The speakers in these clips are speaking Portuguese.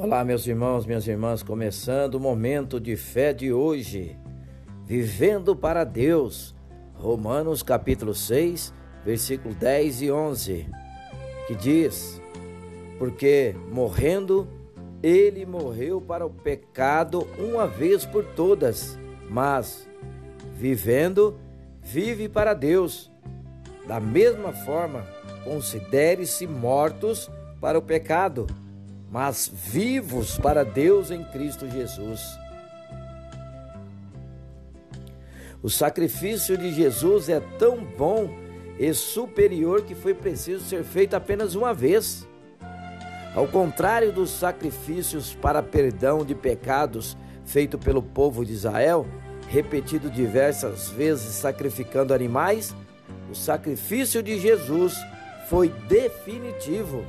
Olá, meus irmãos, minhas irmãs, começando o momento de fé de hoje, vivendo para Deus. Romanos capítulo 6, versículo 10 e 11, que diz: Porque morrendo, ele morreu para o pecado uma vez por todas, mas vivendo, vive para Deus. Da mesma forma, considere-se mortos para o pecado mas vivos para Deus em Cristo Jesus. O sacrifício de Jesus é tão bom e superior que foi preciso ser feito apenas uma vez. Ao contrário dos sacrifícios para perdão de pecados feito pelo povo de Israel, repetido diversas vezes sacrificando animais, o sacrifício de Jesus foi definitivo.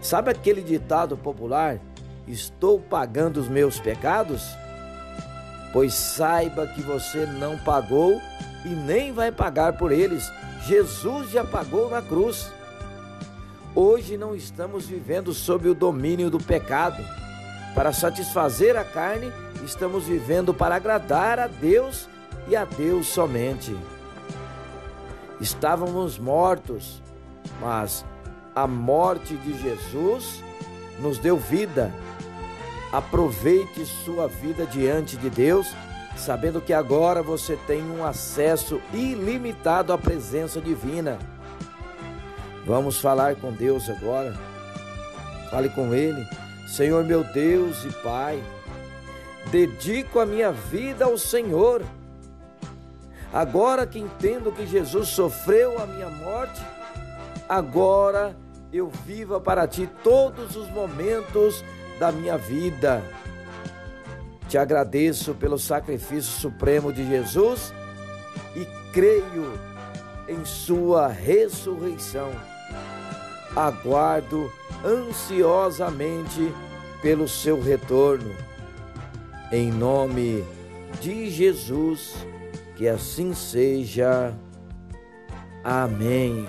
Sabe aquele ditado popular? Estou pagando os meus pecados? Pois saiba que você não pagou e nem vai pagar por eles. Jesus já pagou na cruz. Hoje não estamos vivendo sob o domínio do pecado. Para satisfazer a carne, estamos vivendo para agradar a Deus e a Deus somente. Estávamos mortos, mas a morte de Jesus nos deu vida. Aproveite sua vida diante de Deus, sabendo que agora você tem um acesso ilimitado à presença divina. Vamos falar com Deus agora. Fale com Ele. Senhor meu Deus e Pai, dedico a minha vida ao Senhor. Agora que entendo que Jesus sofreu a minha morte, agora eu viva para ti todos os momentos da minha vida. Te agradeço pelo sacrifício supremo de Jesus e creio em Sua ressurreição. Aguardo ansiosamente pelo seu retorno. Em nome de Jesus, que assim seja. Amém.